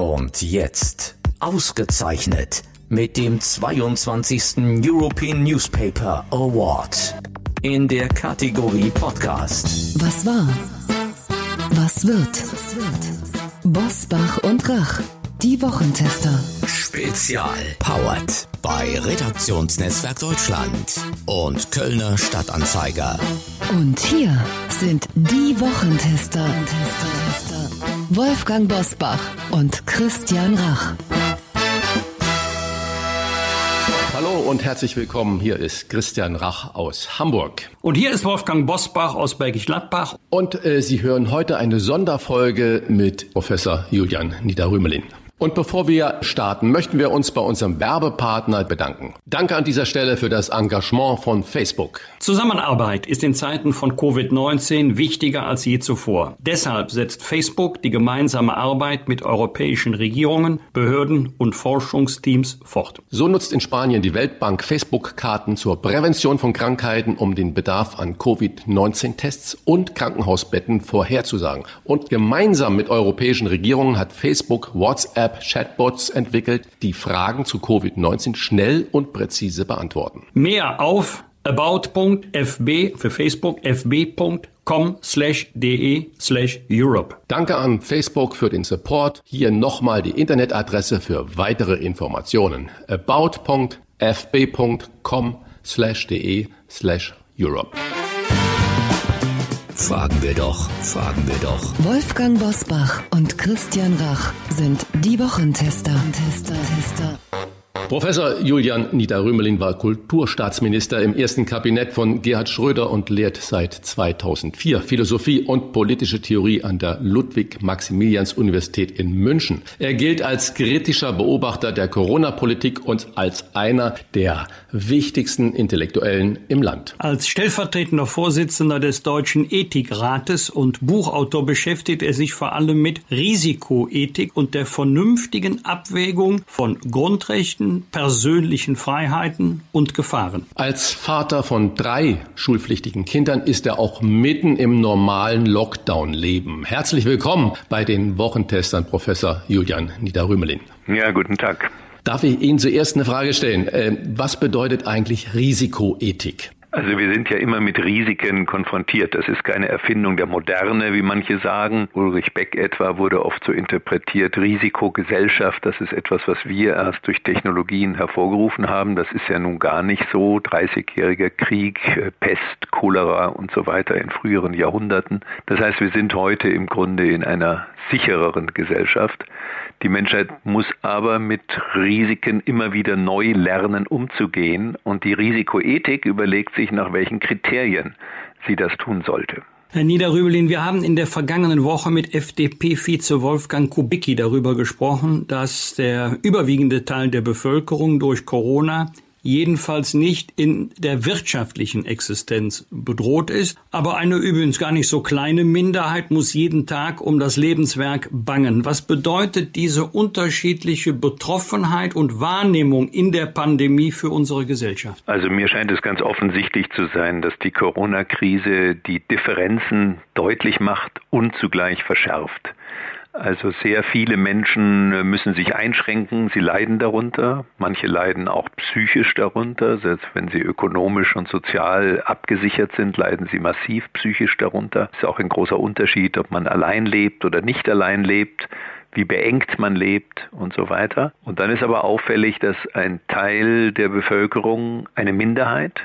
Und jetzt, ausgezeichnet mit dem 22. European Newspaper Award in der Kategorie Podcast. Was war? Was wird? Bosbach und Rach, die Wochentester. Spezial. Powered bei Redaktionsnetzwerk Deutschland und Kölner Stadtanzeiger. Und hier sind die Wochentester. Wolfgang Bosbach und Christian Rach. Hallo und herzlich willkommen. Hier ist Christian Rach aus Hamburg. Und hier ist Wolfgang Bosbach aus Bergisch Gladbach. Und äh, Sie hören heute eine Sonderfolge mit Professor Julian Niederrümelin. Und bevor wir starten, möchten wir uns bei unserem Werbepartner bedanken. Danke an dieser Stelle für das Engagement von Facebook. Zusammenarbeit ist in Zeiten von Covid-19 wichtiger als je zuvor. Deshalb setzt Facebook die gemeinsame Arbeit mit europäischen Regierungen, Behörden und Forschungsteams fort. So nutzt in Spanien die Weltbank Facebook-Karten zur Prävention von Krankheiten, um den Bedarf an Covid-19-Tests und Krankenhausbetten vorherzusagen. Und gemeinsam mit europäischen Regierungen hat Facebook WhatsApp App-Chatbots entwickelt, die Fragen zu Covid-19 schnell und präzise beantworten. Mehr auf about.fb für Facebook fb.com slash de slash Europe. Danke an Facebook für den Support. Hier nochmal die Internetadresse für weitere Informationen. about.fb.com slash de slash Europe. Fragen wir doch, fragen wir doch. Wolfgang Bosbach und Christian Rach sind die Wochentester. Tester, Tester. Professor Julian Niederrümelin war Kulturstaatsminister im ersten Kabinett von Gerhard Schröder und lehrt seit 2004 Philosophie und politische Theorie an der Ludwig-Maximilians-Universität in München. Er gilt als kritischer Beobachter der Corona-Politik und als einer der wichtigsten Intellektuellen im Land. Als stellvertretender Vorsitzender des Deutschen Ethikrates und Buchautor beschäftigt er sich vor allem mit Risikoethik und der vernünftigen Abwägung von Grundrechten, persönlichen Freiheiten und Gefahren. Als Vater von drei schulpflichtigen Kindern ist er auch mitten im normalen Lockdown-Leben. Herzlich willkommen bei den Wochentestern Professor Julian Niederrümelin. Ja, guten Tag. Darf ich Ihnen zuerst eine Frage stellen? Äh, was bedeutet eigentlich Risikoethik? Also wir sind ja immer mit Risiken konfrontiert. Das ist keine Erfindung der Moderne, wie manche sagen. Ulrich Beck etwa wurde oft so interpretiert, Risikogesellschaft, das ist etwas, was wir erst durch Technologien hervorgerufen haben. Das ist ja nun gar nicht so. 30-jähriger Krieg, äh, Pest, Cholera und so weiter in früheren Jahrhunderten. Das heißt, wir sind heute im Grunde in einer sichereren Gesellschaft. Die Menschheit muss aber mit Risiken immer wieder neu lernen, umzugehen. Und die Risikoethik überlegt sich, nach welchen Kriterien sie das tun sollte. Herr Niederrübelin, wir haben in der vergangenen Woche mit FDP-Vize Wolfgang Kubicki darüber gesprochen, dass der überwiegende Teil der Bevölkerung durch Corona jedenfalls nicht in der wirtschaftlichen Existenz bedroht ist. Aber eine übrigens gar nicht so kleine Minderheit muss jeden Tag um das Lebenswerk bangen. Was bedeutet diese unterschiedliche Betroffenheit und Wahrnehmung in der Pandemie für unsere Gesellschaft? Also mir scheint es ganz offensichtlich zu sein, dass die Corona-Krise die Differenzen deutlich macht und zugleich verschärft. Also sehr viele Menschen äh, müssen sich einschränken, sie leiden darunter, manche leiden auch psychisch darunter, selbst wenn sie ökonomisch und sozial abgesichert sind, leiden sie massiv psychisch darunter. Ist auch ein großer Unterschied, ob man allein lebt oder nicht allein lebt wie beengt man lebt und so weiter. Und dann ist aber auffällig, dass ein Teil der Bevölkerung, eine Minderheit,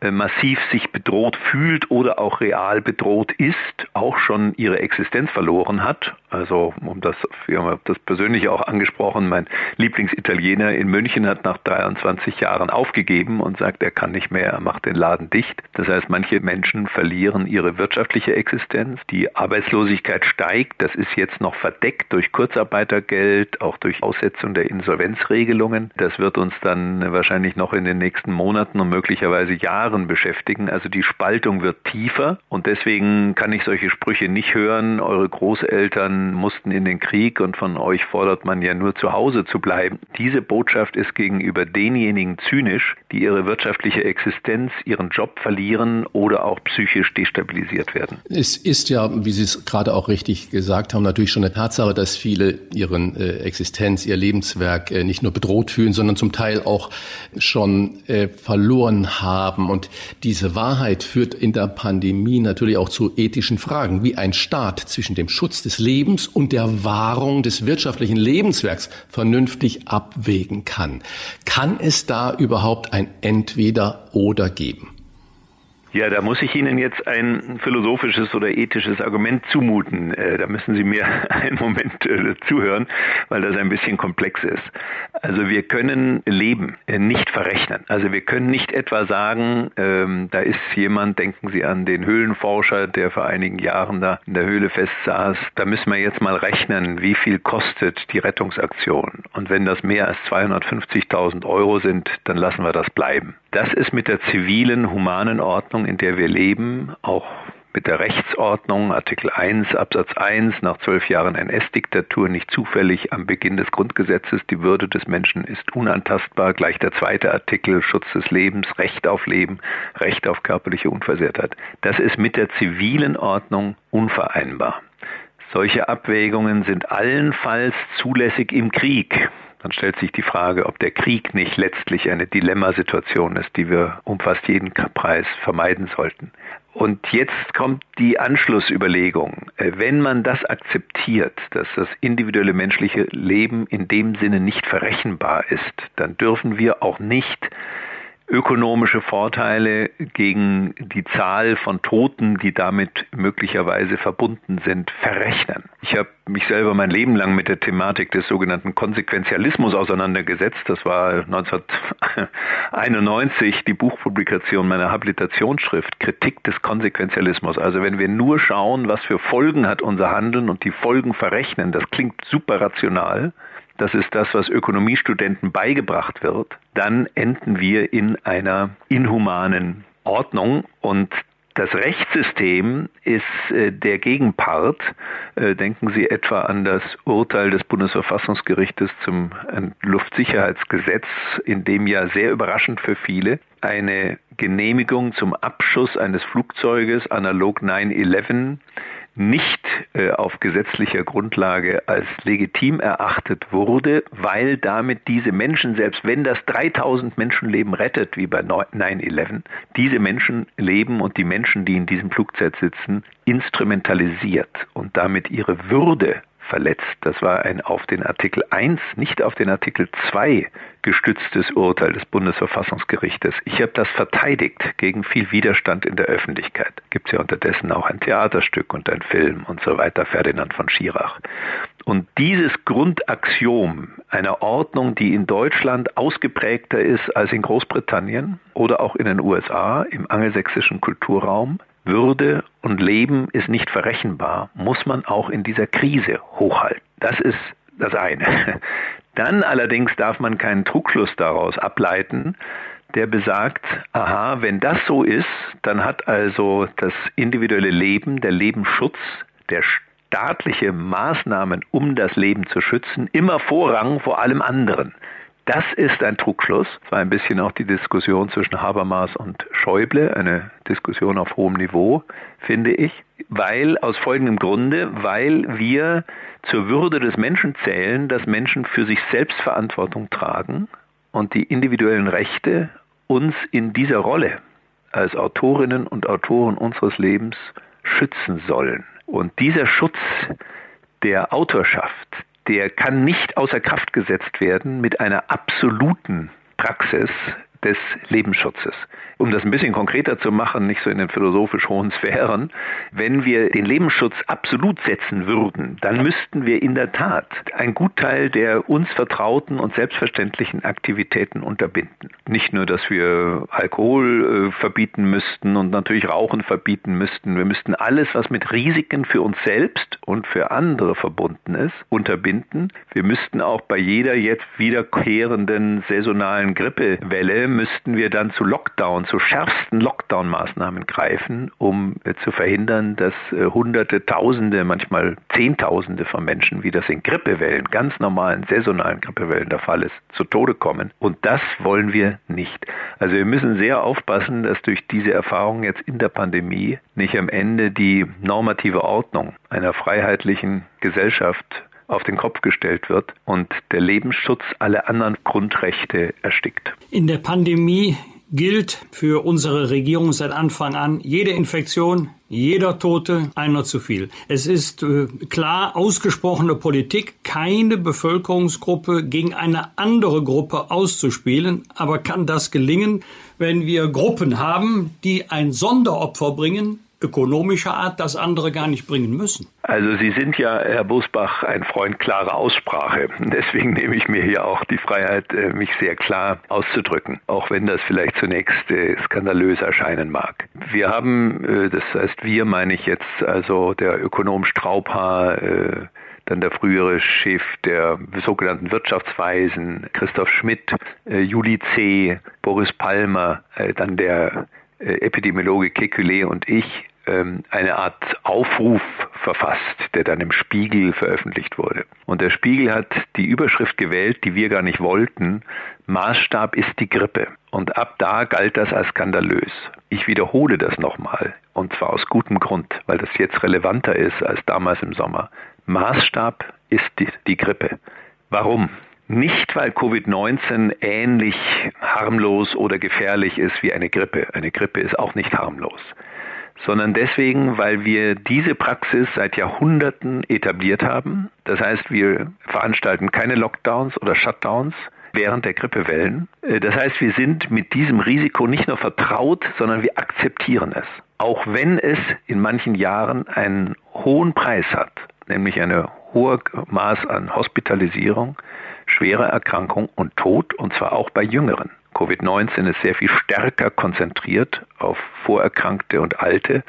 äh, massiv sich bedroht fühlt oder auch real bedroht ist, auch schon ihre Existenz verloren hat. Also, um das, wir haben das persönlich auch angesprochen, mein Lieblingsitaliener in München hat nach 23 Jahren aufgegeben und sagt, er kann nicht mehr, er macht den Laden dicht. Das heißt, manche Menschen verlieren ihre wirtschaftliche Existenz. Die Arbeitslosigkeit steigt. Das ist jetzt noch verdeckt durch Kurzarbeitergeld, auch durch Aussetzung der Insolvenzregelungen. Das wird uns dann wahrscheinlich noch in den nächsten Monaten und möglicherweise Jahren beschäftigen. Also die Spaltung wird tiefer und deswegen kann ich solche Sprüche nicht hören. Eure Großeltern mussten in den Krieg und von euch fordert man ja nur zu Hause zu bleiben. Diese Botschaft ist gegenüber denjenigen zynisch, die ihre wirtschaftliche Existenz, ihren Job verlieren oder auch psychisch destabilisiert werden. Es ist ja, wie Sie es gerade auch richtig gesagt haben, natürlich schon eine Tatsache, dass viele ihren äh, Existenz, ihr Lebenswerk äh, nicht nur bedroht fühlen, sondern zum Teil auch schon äh, verloren haben. Und diese Wahrheit führt in der Pandemie natürlich auch zu ethischen Fragen, wie ein Staat zwischen dem Schutz des Lebens und der Wahrung des wirtschaftlichen Lebenswerks vernünftig abwägen kann. Kann es da überhaupt ein Entweder oder geben? Ja, da muss ich Ihnen jetzt ein philosophisches oder ethisches Argument zumuten. Äh, da müssen Sie mir einen Moment äh, zuhören, weil das ein bisschen komplex ist. Also wir können Leben äh, nicht verrechnen. Also wir können nicht etwa sagen, ähm, da ist jemand, denken Sie an den Höhlenforscher, der vor einigen Jahren da in der Höhle festsaß, da müssen wir jetzt mal rechnen, wie viel kostet die Rettungsaktion. Und wenn das mehr als 250.000 Euro sind, dann lassen wir das bleiben. Das ist mit der zivilen, humanen Ordnung, in der wir leben, auch mit der Rechtsordnung, Artikel 1 Absatz 1 nach zwölf Jahren NS-Diktatur nicht zufällig am Beginn des Grundgesetzes. Die Würde des Menschen ist unantastbar. Gleich der zweite Artikel Schutz des Lebens, Recht auf Leben, Recht auf körperliche Unversehrtheit. Das ist mit der zivilen Ordnung unvereinbar. Solche Abwägungen sind allenfalls zulässig im Krieg dann stellt sich die Frage, ob der Krieg nicht letztlich eine Dilemmasituation ist, die wir um fast jeden Preis vermeiden sollten. Und jetzt kommt die Anschlussüberlegung. Äh, wenn man das akzeptiert, dass das individuelle menschliche Leben in dem Sinne nicht verrechenbar ist, dann dürfen wir auch nicht ökonomische Vorteile gegen die Zahl von Toten, die damit möglicherweise verbunden sind, verrechnen. Ich habe mich selber mein Leben lang mit der Thematik des sogenannten Konsequenzialismus auseinandergesetzt. Das war 1991 die Buchpublikation meiner Habilitationsschrift Kritik des Konsequenzialismus. Also wenn wir nur schauen, was für Folgen hat unser Handeln und die Folgen verrechnen, das klingt super rational das ist das, was Ökonomiestudenten beigebracht wird, dann enden wir in einer inhumanen Ordnung und das Rechtssystem ist äh, der Gegenpart. Äh, denken Sie etwa an das Urteil des Bundesverfassungsgerichtes zum Luftsicherheitsgesetz, in dem ja sehr überraschend für viele eine Genehmigung zum Abschuss eines Flugzeuges analog 9-11 nicht äh, auf gesetzlicher Grundlage als legitim erachtet wurde, weil damit diese Menschen, selbst wenn das 3000 Menschenleben rettet, wie bei 9-11, diese Menschenleben und die Menschen, die in diesem Flugzeug sitzen, instrumentalisiert und damit ihre Würde verletzt. Das war ein auf den Artikel 1, nicht auf den Artikel 2 gestütztes Urteil des Bundesverfassungsgerichtes. Ich habe das verteidigt gegen viel Widerstand in der Öffentlichkeit. Gibt es ja unterdessen auch ein Theaterstück und ein Film und so weiter, Ferdinand von Schirach. Und dieses Grundaxiom einer Ordnung, die in Deutschland ausgeprägter ist als in Großbritannien oder auch in den USA im angelsächsischen Kulturraum, würde und Leben ist nicht verrechenbar, muss man auch in dieser Krise hochhalten. Das ist das eine. Dann allerdings darf man keinen Trugschluss daraus ableiten, der besagt, aha, wenn das so ist, dann hat also das individuelle Leben, der Lebensschutz, der staatliche Maßnahmen, um das Leben zu schützen, immer Vorrang vor allem anderen. Das ist ein Trugschluss. Das war ein bisschen auch die Diskussion zwischen Habermas und Schäuble, eine Diskussion auf hohem Niveau, finde ich, weil aus folgendem Grunde, weil wir zur Würde des Menschen zählen, dass Menschen für sich selbst Verantwortung tragen und die individuellen Rechte uns in dieser Rolle als Autorinnen und Autoren unseres Lebens schützen sollen. Und dieser Schutz der Autorschaft, der kann nicht außer Kraft gesetzt werden mit einer absoluten Praxis des Lebensschutzes. Um das ein bisschen konkreter zu machen, nicht so in den philosophisch hohen Sphären, wenn wir den Lebensschutz absolut setzen würden, dann müssten wir in der Tat einen Gutteil der uns vertrauten und selbstverständlichen Aktivitäten unterbinden. Nicht nur, dass wir Alkohol äh, verbieten müssten und natürlich Rauchen verbieten müssten, wir müssten alles, was mit Risiken für uns selbst und für andere verbunden ist, unterbinden. Wir müssten auch bei jeder jetzt wiederkehrenden saisonalen Grippewelle müssten wir dann zu Lockdown, zu schärfsten Lockdown-Maßnahmen greifen, um äh, zu verhindern, dass äh, Hunderte, Tausende, manchmal Zehntausende von Menschen, wie das in Grippewellen, ganz normalen saisonalen Grippewellen der Fall ist, zu Tode kommen. Und das wollen wir nicht. Also wir müssen sehr aufpassen, dass durch diese Erfahrungen jetzt in der Pandemie nicht am Ende die normative Ordnung einer freiheitlichen Gesellschaft auf den Kopf gestellt wird und der Lebensschutz alle anderen Grundrechte erstickt. In der Pandemie gilt für unsere Regierung seit Anfang an, jede Infektion, jeder Tote, einer zu viel. Es ist äh, klar ausgesprochene Politik, keine Bevölkerungsgruppe gegen eine andere Gruppe auszuspielen. Aber kann das gelingen, wenn wir Gruppen haben, die ein Sonderopfer bringen, ökonomischer Art das andere gar nicht bringen müssen. Also Sie sind ja, Herr Busbach, ein Freund klarer Aussprache. Deswegen nehme ich mir hier auch die Freiheit, äh, mich sehr klar auszudrücken, auch wenn das vielleicht zunächst äh, skandalös erscheinen mag. Wir haben, äh, das heißt wir meine ich jetzt also der Ökonom Straubhaar, dann der frühere Chef der sogenannten Wirtschaftsweisen, Christoph Schmidt, Juli C., Boris Palmer, dann der Epidemiologe Kekulé und ich ähm, eine Art Aufruf verfasst, der dann im Spiegel veröffentlicht wurde. Und der Spiegel hat die Überschrift gewählt, die wir gar nicht wollten. Maßstab ist die Grippe. Und ab da galt das als skandalös. Ich wiederhole das nochmal. Und zwar aus gutem Grund, weil das jetzt relevanter ist als damals im Sommer. Maßstab ist die, die Grippe. Warum? Nicht, weil Covid-19 ähnlich harmlos oder gefährlich ist wie eine Grippe. Eine Grippe ist auch nicht harmlos sondern deswegen, weil wir diese Praxis seit Jahrhunderten etabliert haben. Das heißt, wir veranstalten keine Lockdowns oder Shutdowns während der Grippewellen. Äh, das heißt, wir sind mit diesem Risiko nicht nur vertraut, sondern wir akzeptieren es. Auch wenn es in manchen Jahren einen hohen Preis hat, nämlich eine hohe Maß an Hospitalisierung, schwere Erkrankung und Tod, und zwar auch bei Jüngeren. Covid-19 ist sehr viel stärker konzentriert auf Vorerkrankte und Alte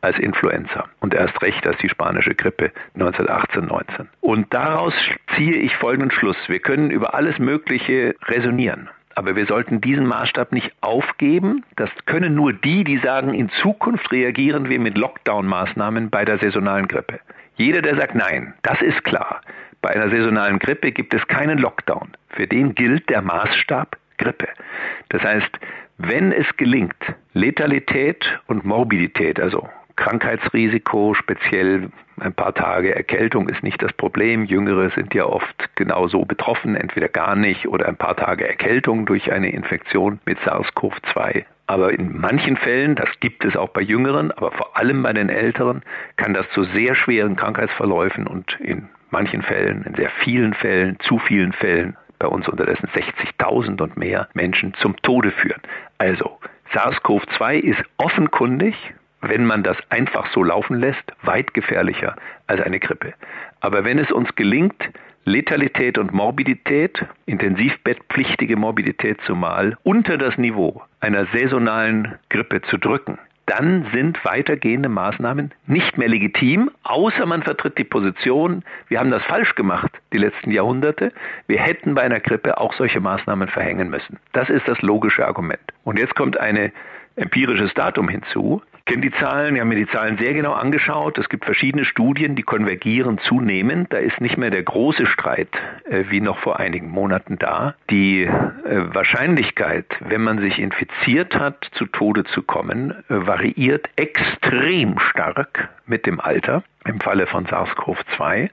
als Influenza und erst recht als die spanische Grippe 1918, 19. Und daraus ziehe ich folgenden Schluss. Wir können über alles Mögliche resonieren. Aber wir sollten diesen Maßstab nicht aufgeben. Das können nur die, die sagen, in Zukunft reagieren wir mit Lockdown-Maßnahmen bei der saisonalen Grippe. Jeder, der sagt, nein, das ist klar. Bei einer saisonalen Grippe gibt es keinen Lockdown. Für den gilt der Maßstab Grippe. Das heißt, wenn es gelingt, Letalität und Morbidität, also Krankheitsrisiko, speziell ein paar Tage Erkältung ist nicht das Problem. Jüngere sind ja oft genauso betroffen, entweder gar nicht oder ein paar Tage Erkältung durch eine Infektion mit SARS-CoV-2. Aber in manchen Fällen, das gibt es auch bei Jüngeren, aber vor allem bei den Älteren, kann das zu sehr schweren Krankheitsverläufen und in manchen Fällen, in sehr vielen Fällen, zu vielen Fällen bei uns unterdessen 60.000 und mehr Menschen zum Tode führen. Also SARS-CoV-2 ist offenkundig, wenn man das einfach so laufen lässt, weit gefährlicher als eine Grippe. Aber wenn es uns gelingt, Letalität und Morbidität, intensivbettpflichtige Morbidität zumal, unter das Niveau einer saisonalen Grippe zu drücken, dann sind weitergehende Maßnahmen nicht mehr legitim, außer man vertritt die Position, wir haben das falsch gemacht die letzten Jahrhunderte, wir hätten bei einer Grippe auch solche Maßnahmen verhängen müssen. Das ist das logische Argument. Und jetzt kommt ein empirisches Datum hinzu kenne die Zahlen, wir haben mir die Zahlen sehr genau angeschaut. Es gibt verschiedene Studien, die konvergieren zunehmend. Da ist nicht mehr der große Streit äh, wie noch vor einigen Monaten da. Die äh, Wahrscheinlichkeit, wenn man sich infiziert hat, zu Tode zu kommen, äh, variiert extrem stark mit dem Alter im Falle von SARS-CoV-2.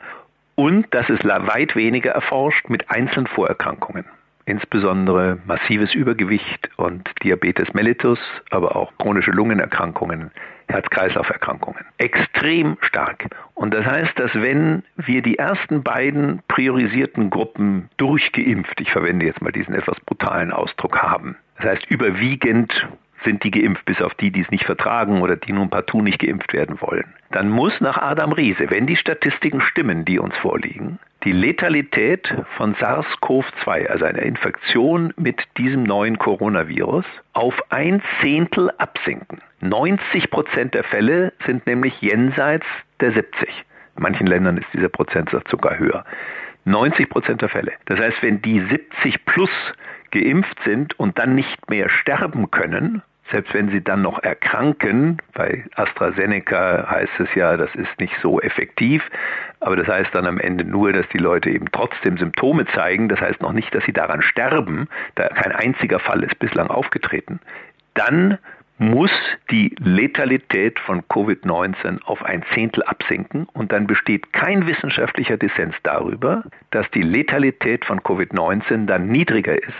Und das ist weit weniger erforscht mit einzelnen Vorerkrankungen insbesondere massives Übergewicht und Diabetes mellitus, aber auch chronische Lungenerkrankungen, Herz-Kreislauf-Erkrankungen. Extrem stark. Und das heißt, dass wenn wir die ersten beiden priorisierten Gruppen durchgeimpft, ich verwende jetzt mal diesen etwas brutalen Ausdruck haben, das heißt überwiegend sind die geimpft, bis auf die, die es nicht vertragen oder die nun partout nicht geimpft werden wollen. Dann muss nach Adam Riese, wenn die Statistiken stimmen, die uns vorliegen, die Letalität von SARS-CoV-2, also einer Infektion mit diesem neuen Coronavirus, auf ein Zehntel absinken. 90 Prozent der Fälle sind nämlich jenseits der 70. In manchen Ländern ist dieser Prozentsatz sogar höher. 90 Prozent der Fälle. Das heißt, wenn die 70 plus geimpft sind und dann nicht mehr sterben können, selbst wenn sie dann noch erkranken, bei AstraZeneca heißt es ja, das ist nicht so effektiv, aber das heißt dann am Ende nur, dass die Leute eben trotzdem Symptome zeigen, das heißt noch nicht, dass sie daran sterben, da kein einziger Fall ist bislang aufgetreten, dann muss die Letalität von Covid-19 auf ein Zehntel absinken und dann besteht kein wissenschaftlicher Dissens darüber, dass die Letalität von Covid-19 dann niedriger ist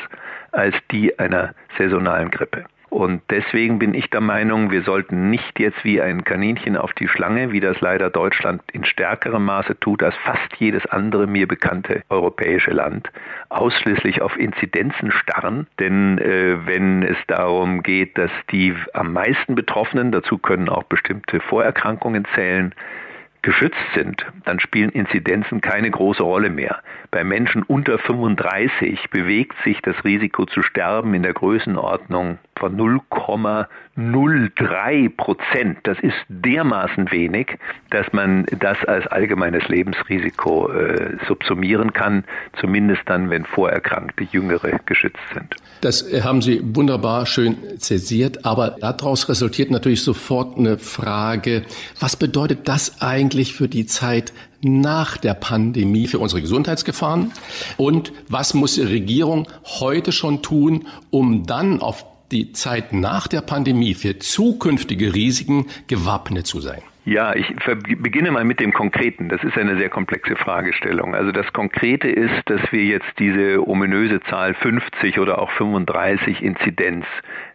als die einer saisonalen Grippe. Und deswegen bin ich der Meinung, wir sollten nicht jetzt wie ein Kaninchen auf die Schlange, wie das leider Deutschland in stärkerem Maße tut als fast jedes andere mir bekannte europäische Land, ausschließlich auf Inzidenzen starren. Denn äh, wenn es darum geht, dass die am meisten Betroffenen, dazu können auch bestimmte Vorerkrankungen zählen, geschützt sind, dann spielen Inzidenzen keine große Rolle mehr. Bei Menschen unter 35 bewegt sich das Risiko zu sterben in der Größenordnung von 0,03 Prozent. Das ist dermaßen wenig, dass man das als allgemeines Lebensrisiko äh, subsumieren kann, zumindest dann, wenn vorerkrankte Jüngere geschützt sind. Das haben Sie wunderbar schön zäsiert, aber daraus resultiert natürlich sofort eine Frage, was bedeutet das eigentlich für die Zeit nach der Pandemie für unsere Gesundheitsgefahren? Und was muss die Regierung heute schon tun, um dann auf die Zeit nach der Pandemie für zukünftige Risiken gewappnet zu sein? Ja, ich beginne mal mit dem Konkreten. Das ist eine sehr komplexe Fragestellung. Also das Konkrete ist, dass wir jetzt diese ominöse Zahl 50 oder auch 35 Inzidenz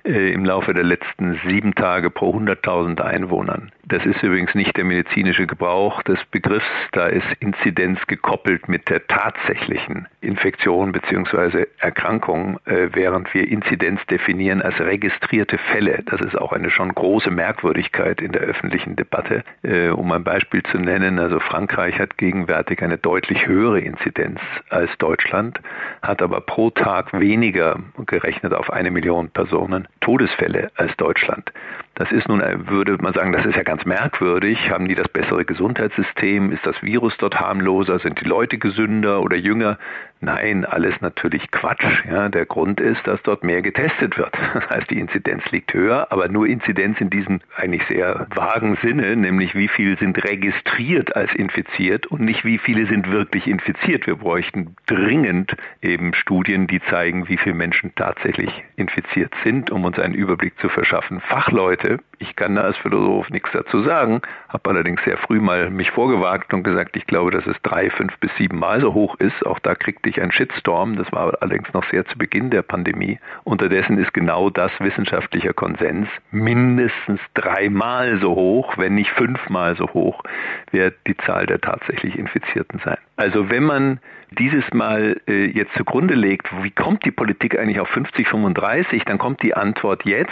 im Laufe der letzten sieben Tage pro 100.000 Einwohnern. Das ist übrigens nicht der medizinische Gebrauch des Begriffs. Da ist Inzidenz gekoppelt mit der tatsächlichen Infektion bzw. Erkrankung, äh, während wir Inzidenz definieren als registrierte Fälle. Das ist auch eine schon große Merkwürdigkeit in der öffentlichen Debatte. Äh, um ein Beispiel zu nennen, also Frankreich hat gegenwärtig eine deutlich höhere Inzidenz als Deutschland, hat aber pro Tag weniger gerechnet auf eine Million Personen Todesfälle als Deutschland. Das ist nun, würde man sagen, das ist ja ganz merkwürdig. Haben die das bessere Gesundheitssystem? Ist das Virus dort harmloser? Sind die Leute gesünder oder jünger? Nein, alles natürlich Quatsch. Ja, der Grund ist, dass dort mehr getestet wird. Das heißt, die Inzidenz liegt höher, aber nur Inzidenz in diesem eigentlich sehr vagen Sinne, nämlich wie viele sind registriert als infiziert und nicht wie viele sind wirklich infiziert. Wir bräuchten dringend eben Studien, die zeigen, wie viele Menschen tatsächlich infiziert sind, um uns einen Überblick zu verschaffen. Fachleute, ich kann da als Philosoph nichts dazu sagen, habe allerdings sehr früh mal mich vorgewagt und gesagt, ich glaube, dass es drei, fünf bis sieben Mal so hoch ist. Auch da kriegte ich einen Shitstorm. Das war allerdings noch sehr zu Beginn der Pandemie. Unterdessen ist genau das wissenschaftlicher Konsens. Mindestens dreimal so hoch, wenn nicht fünfmal so hoch, wird die Zahl der tatsächlich Infizierten sein. Also wenn man dieses Mal äh, jetzt zugrunde legt, wie kommt die Politik eigentlich auf 50, 35, dann kommt die Antwort jetzt,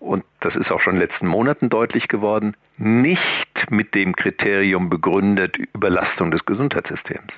und das ist auch schon in den letzten Monaten deutlich geworden, nicht mit dem Kriterium begründet Überlastung des Gesundheitssystems,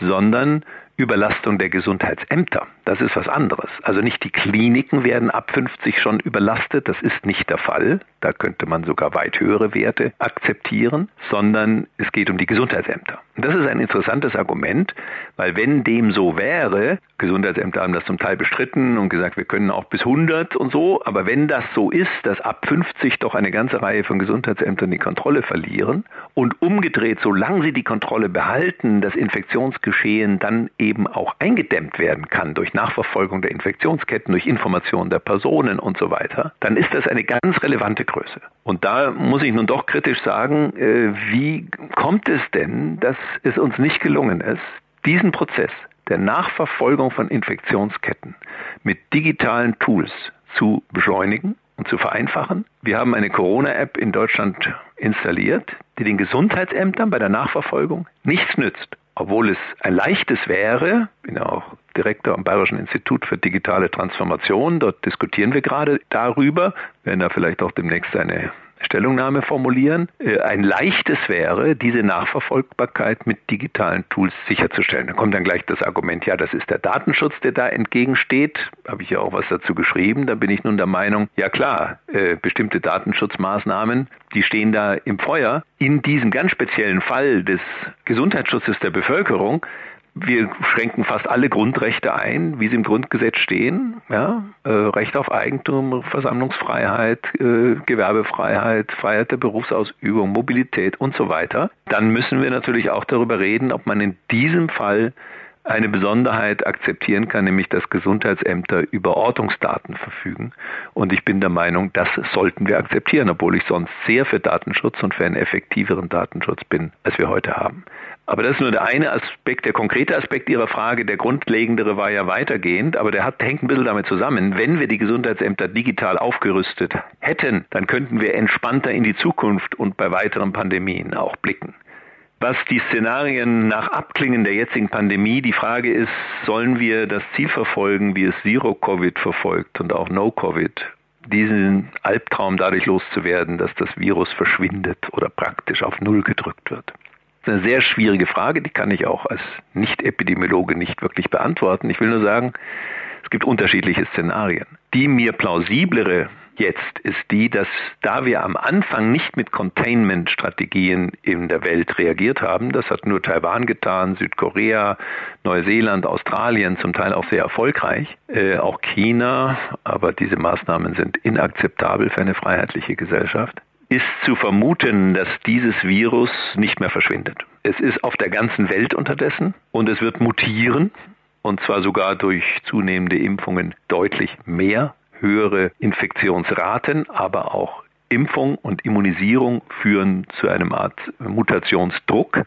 sondern Überlastung der Gesundheitsämter. Das ist was anderes. Also nicht die Kliniken werden ab 50 schon überlastet, das ist nicht der Fall. Da könnte man sogar weit höhere Werte akzeptieren, sondern es geht um die Gesundheitsämter. Und das ist ein interessantes Argument, weil wenn dem so wäre, Gesundheitsämter haben das zum Teil bestritten und gesagt, wir können auch bis 100 und so, aber wenn das so ist, dass ab 50 doch eine ganze Reihe von Gesundheitsämtern die Kontrolle verlieren und umgedreht, solange sie die Kontrolle behalten, das Infektionsgeschehen dann auch eingedämmt werden kann durch Nachverfolgung der Infektionsketten, durch Information der Personen und so weiter, dann ist das eine ganz relevante Größe. Und da muss ich nun doch kritisch sagen, äh, wie kommt es denn, dass es uns nicht gelungen ist, diesen Prozess der Nachverfolgung von Infektionsketten mit digitalen Tools zu beschleunigen und zu vereinfachen. Wir haben eine Corona-App in Deutschland installiert, die den Gesundheitsämtern bei der Nachverfolgung nichts nützt obwohl es ein leichtes wäre, bin ja auch Direktor am Bayerischen Institut für digitale Transformation, dort diskutieren wir gerade darüber, werden da vielleicht auch demnächst eine Stellungnahme formulieren, äh, ein leichtes wäre, diese Nachverfolgbarkeit mit digitalen Tools sicherzustellen. Da kommt dann gleich das Argument, ja, das ist der Datenschutz, der da entgegensteht. Habe ich ja auch was dazu geschrieben. Da bin ich nun der Meinung, ja klar, äh, bestimmte Datenschutzmaßnahmen, die stehen da im Feuer. In diesem ganz speziellen Fall des Gesundheitsschutzes der Bevölkerung Wir schränken fast alle Grundrechte ein, wie sie im Grundgesetz stehen. Ja? Äh, Recht auf Eigentum, Versammlungsfreiheit, äh, Gewerbefreiheit, Freiheit der Berufsausübung, Mobilität und so weiter. Dann müssen wir natürlich auch darüber reden, ob man in diesem Fall eine Besonderheit akzeptieren kann, nämlich dass Gesundheitsämter über Ortungsdaten verfügen. Und ich bin der Meinung, das sollten wir akzeptieren, obwohl ich sonst sehr für Datenschutz und für einen effektiveren Datenschutz bin, als wir heute haben. Aber das ist nur der eine Aspekt, der konkrete Aspekt Ihrer Frage. Der grundlegendere war ja weitergehend, aber der hat, hängt ein bisschen damit zusammen. Wenn wir die Gesundheitsämter digital aufgerüstet hätten, dann könnten wir entspannter in die Zukunft und bei weiteren Pandemien auch blicken. Was die Szenarien nach Abklingen der jetzigen Pandemie, die Frage ist, sollen wir das Ziel verfolgen, wie es Zero-Covid verfolgt und auch No-Covid, diesen Albtraum dadurch loszuwerden, dass das Virus verschwindet oder praktisch auf Null gedrückt wird? Das ist eine sehr schwierige Frage, die kann ich auch als Nicht-Epidemiologe nicht wirklich beantworten. Ich will nur sagen, es gibt unterschiedliche Szenarien. Die mir plausiblere jetzt ist die, dass da wir am Anfang nicht mit Containment-Strategien in der Welt reagiert haben, das hat nur Taiwan getan, Südkorea, Neuseeland, Australien, zum Teil auch sehr erfolgreich, äh, auch China, aber diese Maßnahmen sind inakzeptabel für eine freiheitliche Gesellschaft ist zu vermuten, dass dieses Virus nicht mehr verschwindet. Es ist auf der ganzen Welt unterdessen und es wird mutieren und zwar sogar durch zunehmende Impfungen deutlich mehr höhere Infektionsraten, aber auch Impfung und Immunisierung führen zu einem Art Mutationsdruck.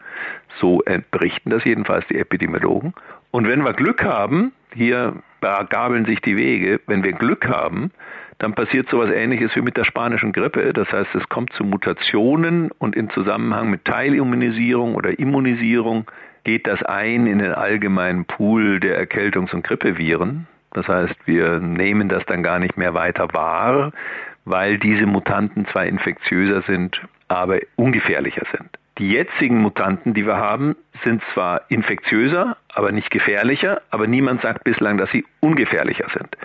So berichten das jedenfalls die Epidemiologen. Und wenn wir Glück haben, hier gabeln sich die Wege, wenn wir Glück haben, dann passiert sowas ähnliches wie mit der spanischen Grippe. Das heißt, es kommt zu Mutationen und in Zusammenhang mit Teilimmunisierung oder Immunisierung geht das ein in den allgemeinen Pool der Erkältungs- und Grippeviren. Das heißt, wir nehmen das dann gar nicht mehr weiter wahr, weil diese Mutanten zwar infektiöser sind, aber ungefährlicher sind. Die jetzigen Mutanten, die wir haben, sind zwar infektiöser, aber nicht gefährlicher, aber niemand sagt bislang, dass sie ungefährlicher sind.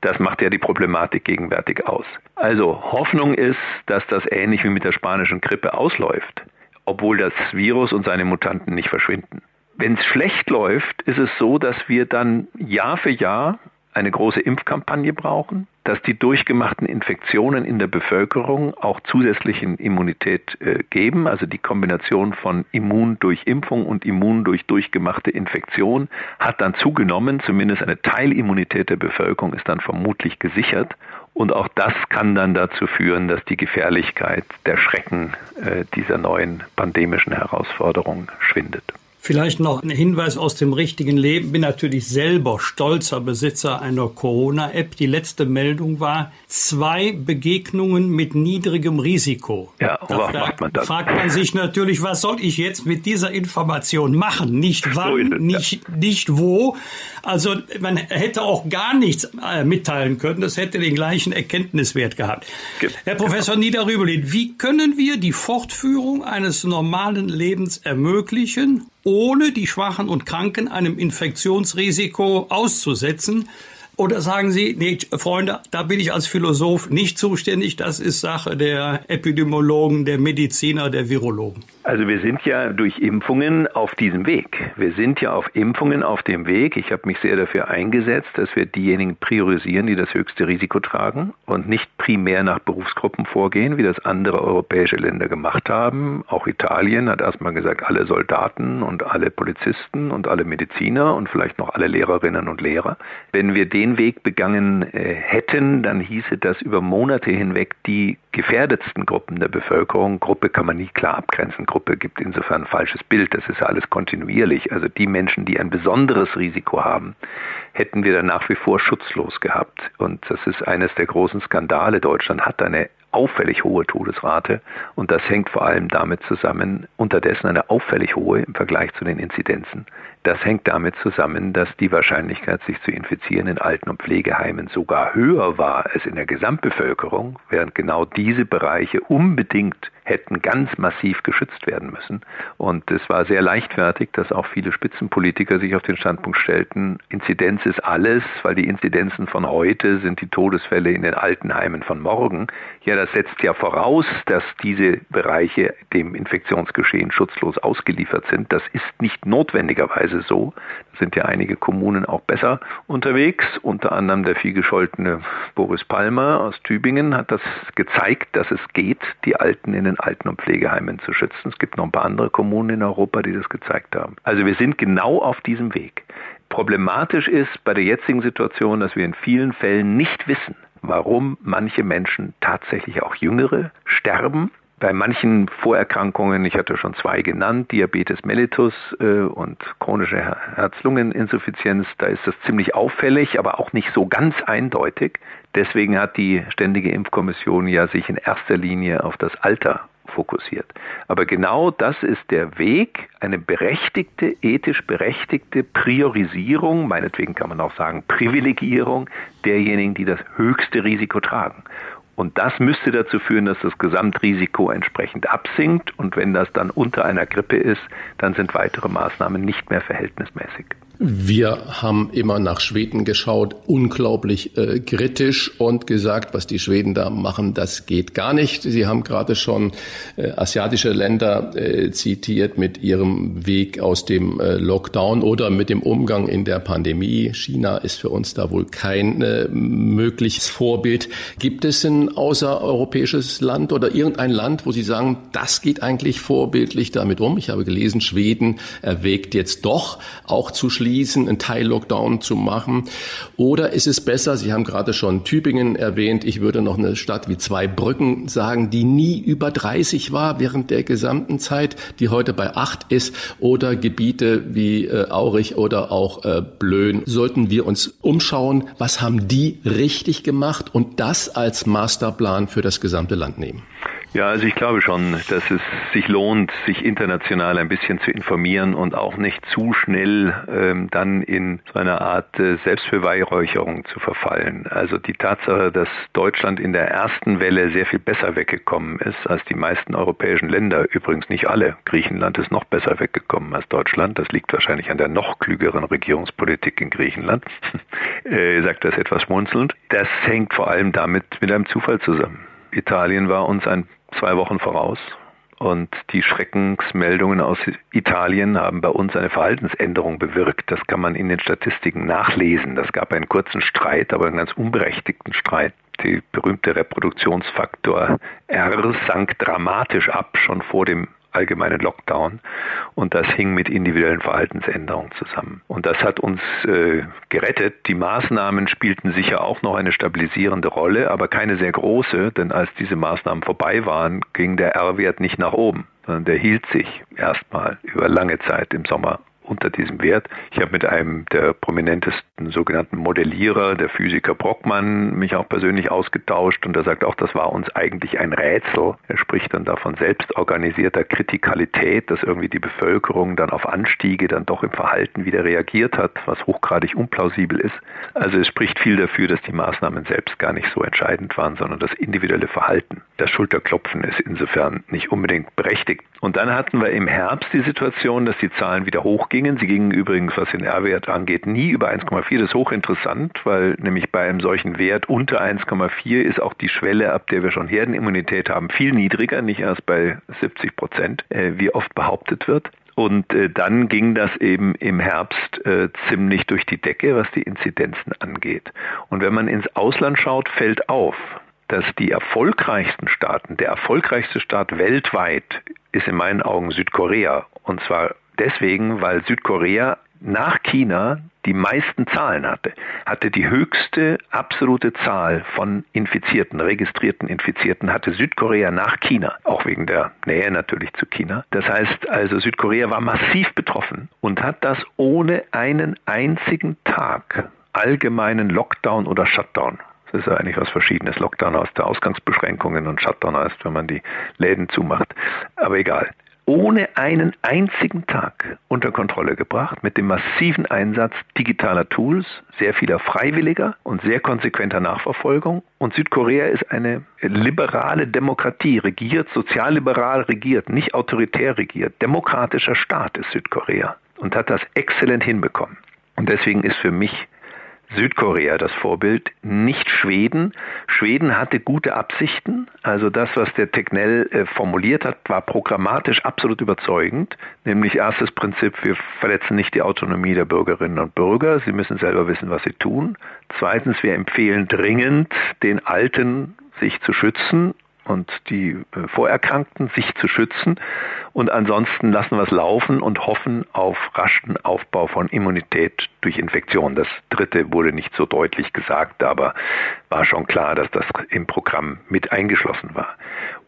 Das macht ja die Problematik gegenwärtig aus. Also Hoffnung ist, dass das ähnlich wie mit der spanischen Grippe ausläuft, obwohl das Virus und seine Mutanten nicht verschwinden. Wenn es schlecht läuft, ist es so, dass wir dann Jahr für Jahr eine große Impfkampagne brauchen, dass die durchgemachten Infektionen in der Bevölkerung auch zusätzlichen Immunität äh, geben. Also die Kombination von Immun durch Impfung und Immun durch durchgemachte Infektion hat dann zugenommen. Zumindest eine Teilimmunität der Bevölkerung ist dann vermutlich gesichert. Und auch das kann dann dazu führen, dass die Gefährlichkeit der Schrecken äh, dieser neuen pandemischen Herausforderung schwindet. Vielleicht noch ein Hinweis aus dem richtigen Leben. Bin natürlich selber stolzer Besitzer einer Corona-App. Die letzte Meldung war zwei Begegnungen mit niedrigem Risiko. Ja, da macht man das? fragt man sich natürlich, was soll ich jetzt mit dieser Information machen? Nicht wann, so nicht, nicht wo. Also man hätte auch gar nichts äh, mitteilen können. Das hätte den gleichen Erkenntniswert gehabt. Genau. Herr Professor Niederrübelin, wie können wir die Fortführung eines normalen Lebens ermöglichen, ohne die Schwachen und Kranken einem Infektionsrisiko auszusetzen. Oder sagen Sie, nee, Freunde, da bin ich als Philosoph nicht zuständig, das ist Sache der Epidemiologen, der Mediziner, der Virologen. Also wir sind ja durch Impfungen auf diesem Weg. Wir sind ja auf Impfungen auf dem Weg. Ich habe mich sehr dafür eingesetzt, dass wir diejenigen priorisieren, die das höchste Risiko tragen und nicht primär nach Berufsgruppen vorgehen, wie das andere europäische Länder gemacht haben. Auch Italien hat erstmal gesagt, alle Soldaten und alle Polizisten und alle Mediziner und vielleicht noch alle Lehrerinnen und Lehrer. Wenn wir den Weg begangen äh, hätten, dann hieße das über Monate hinweg die gefährdetsten Gruppen der Bevölkerung, Gruppe kann man nie klar abgrenzen, Gruppe gibt insofern ein falsches Bild, das ist ja alles kontinuierlich. Also die Menschen, die ein besonderes Risiko haben, hätten wir dann nach wie vor schutzlos gehabt. Und das ist eines der großen Skandale. Deutschland hat eine auffällig hohe Todesrate und das hängt vor allem damit zusammen, unterdessen eine auffällig hohe im Vergleich zu den Inzidenzen. Das hängt damit zusammen, dass die Wahrscheinlichkeit, sich zu infizieren in Alten- und Pflegeheimen sogar höher war als in der Gesamtbevölkerung, während genau diese Bereiche unbedingt hätten ganz massiv geschützt werden müssen. Und es war sehr leichtfertig, dass auch viele Spitzenpolitiker sich auf den Standpunkt stellten, Inzidenz ist alles, weil die Inzidenzen von heute sind die Todesfälle in den Altenheimen von morgen. Ja, das setzt ja voraus, dass diese Bereiche dem Infektionsgeschehen schutzlos ausgeliefert sind. Das ist nicht notwendigerweise glücklicherweise so. Da sind ja einige Kommunen auch besser unterwegs. Unter anderem der vielgescholtene Boris Palmer aus Tübingen hat das gezeigt, dass es geht, die Alten in den Alten- und Pflegeheimen zu schützen. Es gibt noch ein paar andere Kommunen in Europa, die das gezeigt haben. Also wir sind genau auf diesem Weg. Problematisch ist bei der jetzigen Situation, dass wir in vielen Fällen nicht wissen, warum manche Menschen, tatsächlich auch Jüngere, sterben bei manchen Vorerkrankungen, ich hatte schon zwei genannt, Diabetes mellitus äh, und chronische Herz-Lungen-Insuffizienz, da ist das ziemlich auffällig, aber auch nicht so ganz eindeutig. Deswegen hat die Ständige Impfkommission ja sich in erster Linie auf das Alter fokussiert. Aber genau das ist der Weg, eine berechtigte, ethisch berechtigte Priorisierung, meinetwegen kann man auch sagen Privilegierung derjenigen, die das höchste Risiko tragen. Und das müsste dazu führen, dass das Gesamtrisiko entsprechend absinkt. Und wenn das dann unter einer Grippe ist, dann sind weitere Maßnahmen nicht mehr verhältnismäßig. Wir haben immer nach Schweden geschaut, unglaublich äh, kritisch und gesagt, was die Schweden da machen, das geht gar nicht. Sie haben gerade schon äh, asiatische Länder äh, zitiert mit ihrem Weg aus dem äh, Lockdown oder mit dem Umgang in der Pandemie. China ist für uns da wohl kein äh, mögliches Vorbild. Gibt es ein außereuropäisches Land oder irgendein Land, wo Sie sagen, das geht eigentlich vorbildlich damit um? Ich habe gelesen, Schweden erwägt jetzt doch auch zu schließen schließen, einen Teil-Lockdown zu machen? Oder ist es besser, Sie haben gerade schon Tübingen erwähnt, ich würde noch eine Stadt wie Zweibrücken sagen, die nie über 30 war während der gesamten Zeit, die heute bei 8 ist, oder Gebiete wie äh, Aurich oder auch äh, Blöen. Sollten wir uns umschauen, was haben die richtig gemacht und das als Masterplan für das gesamte Land nehmen? Ja, also ich glaube schon, dass es sich lohnt, sich international ein bisschen zu informieren und auch nicht zu schnell ähm, dann in so eine Art äh, Selbstbeweihräucherung zu verfallen. Also die Tatsache, dass Deutschland in der ersten Welle sehr viel besser weggekommen ist als die meisten europäischen Länder, übrigens nicht alle. Griechenland ist noch besser weggekommen als Deutschland. Das liegt wahrscheinlich an der noch klügeren Regierungspolitik in Griechenland. äh, sagt das etwas schmunzelnd. Das hängt vor allem damit mit einem Zufall zusammen. Italien war uns ein zwei Wochen voraus. Und die Schreckensmeldungen aus Italien haben bei uns eine Verhaltensänderung bewirkt. Das kann man in den Statistiken nachlesen. Das gab einen kurzen Streit, aber einen ganz unberechtigten Streit. Die berühmte Reproduktionsfaktor R sank dramatisch ab, schon vor dem allgemeinen Lockdown. Und das hing mit individuellen Verhaltensänderungen zusammen. Und das hat uns äh, gerettet. Die Maßnahmen spielten sicher auch noch eine stabilisierende Rolle, aber keine sehr große, denn als diese Maßnahmen vorbei waren, ging der R-Wert nicht nach oben, sondern der hielt sich erstmal über lange Zeit im Sommer unter diesem Wert. Ich habe mit einem der prominentesten sogenannten Modellierer, der Physiker Brockmann, mich auch persönlich ausgetauscht und er sagt auch, das war uns eigentlich ein Rätsel. Er spricht dann davon selbstorganisierter Kritikalität, dass irgendwie die Bevölkerung dann auf Anstiege dann doch im Verhalten wieder reagiert hat, was hochgradig unplausibel ist. Also es spricht viel dafür, dass die Maßnahmen selbst gar nicht so entscheidend waren, sondern das individuelle Verhalten. Das Schulterklopfen ist insofern nicht unbedingt berechtigt. Und dann hatten wir im Herbst die Situation, dass die Zahlen wieder hochgingen. Sie gingen übrigens, was den R-Wert angeht, nie über 1,4. Das ist hochinteressant, weil nämlich bei einem solchen Wert unter 1,4 ist auch die Schwelle, ab der wir schon Herdenimmunität haben, viel niedriger, nicht erst bei 70 Prozent, äh, wie oft behauptet wird. Und äh, dann ging das eben im Herbst äh, ziemlich durch die Decke, was die Inzidenzen angeht. Und wenn man ins Ausland schaut, fällt auf, dass die erfolgreichsten Staaten, der erfolgreichste Staat weltweit ist in meinen Augen Südkorea. Und zwar deswegen, weil Südkorea nach China die meisten Zahlen hatte, hatte die höchste absolute Zahl von Infizierten, registrierten Infizierten, hatte Südkorea nach China, auch wegen der Nähe natürlich zu China. Das heißt also, Südkorea war massiv betroffen und hat das ohne einen einzigen Tag allgemeinen Lockdown oder Shutdown das ist ja eigentlich was Verschiedenes. Lockdown heißt der Ausgangsbeschränkungen und Shutdown heißt, wenn man die Läden zumacht. Aber egal. Ohne einen einzigen Tag unter Kontrolle gebracht, mit dem massiven Einsatz digitaler Tools, sehr vieler Freiwilliger und sehr konsequenter Nachverfolgung. Und Südkorea ist eine liberale Demokratie, regiert, sozialliberal regiert, nicht autoritär regiert. Demokratischer Staat ist Südkorea und hat das exzellent hinbekommen. Und deswegen ist für mich Südkorea das Vorbild, nicht Schweden. Schweden hatte gute Absichten. Also das, was der Tegnell äh, formuliert hat, war programmatisch absolut überzeugend. Nämlich erstes Prinzip, wir verletzen nicht die Autonomie der Bürgerinnen und Bürger. Sie müssen selber wissen, was sie tun. Zweitens, wir empfehlen dringend, den Alten sich zu schützen und die äh, Vorerkrankten sich zu schützen. Und ansonsten lassen wir es laufen und hoffen auf raschen Aufbau von Immunität durch Infektion. Das dritte wurde nicht so deutlich gesagt, aber war schon klar, dass das im Programm mit eingeschlossen war.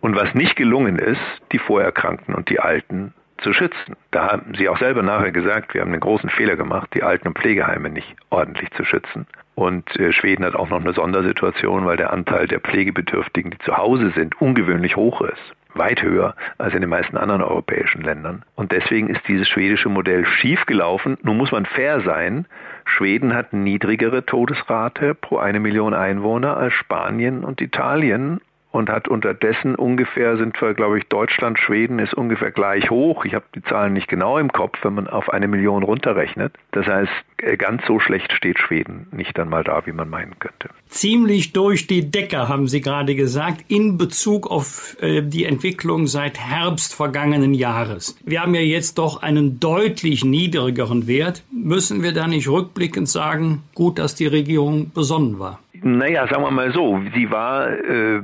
Und was nicht gelungen ist, die Vorerkrankten und die Alten zu schützen. Da haben Sie auch selber nachher gesagt, wir haben einen großen Fehler gemacht, die Alten- und Pflegeheime nicht ordentlich zu schützen. Und äh, Schweden hat auch noch eine Sondersituation, weil der Anteil der Pflegebedürftigen, die zu Hause sind, ungewöhnlich hoch ist. Weit höher als in den meisten anderen europäischen Ländern. Und deswegen ist dieses schwedische Modell schiefgelaufen. Nun muss man fair sein. Schweden hat niedrigere Todesrate pro eine Million Einwohner als Spanien und Italien und hat unterdessen ungefähr, sind wir, glaube ich, Deutschland, Schweden ist ungefähr gleich hoch. Ich habe die Zahlen nicht genau im Kopf, wenn man auf eine Million runterrechnet. Das heißt, äh, ganz so schlecht steht Schweden nicht einmal da, wie man meinen könnte. Ziemlich durch die Decke, haben Sie gerade gesagt, in Bezug auf äh, die Entwicklung seit Herbst vergangenen Jahres. Wir haben ja jetzt doch einen deutlich niedrigeren Wert. Müssen wir da nicht rückblickend sagen, gut, dass die Regierung besonnen war? Naja, sagen wir mal so, sie war äh,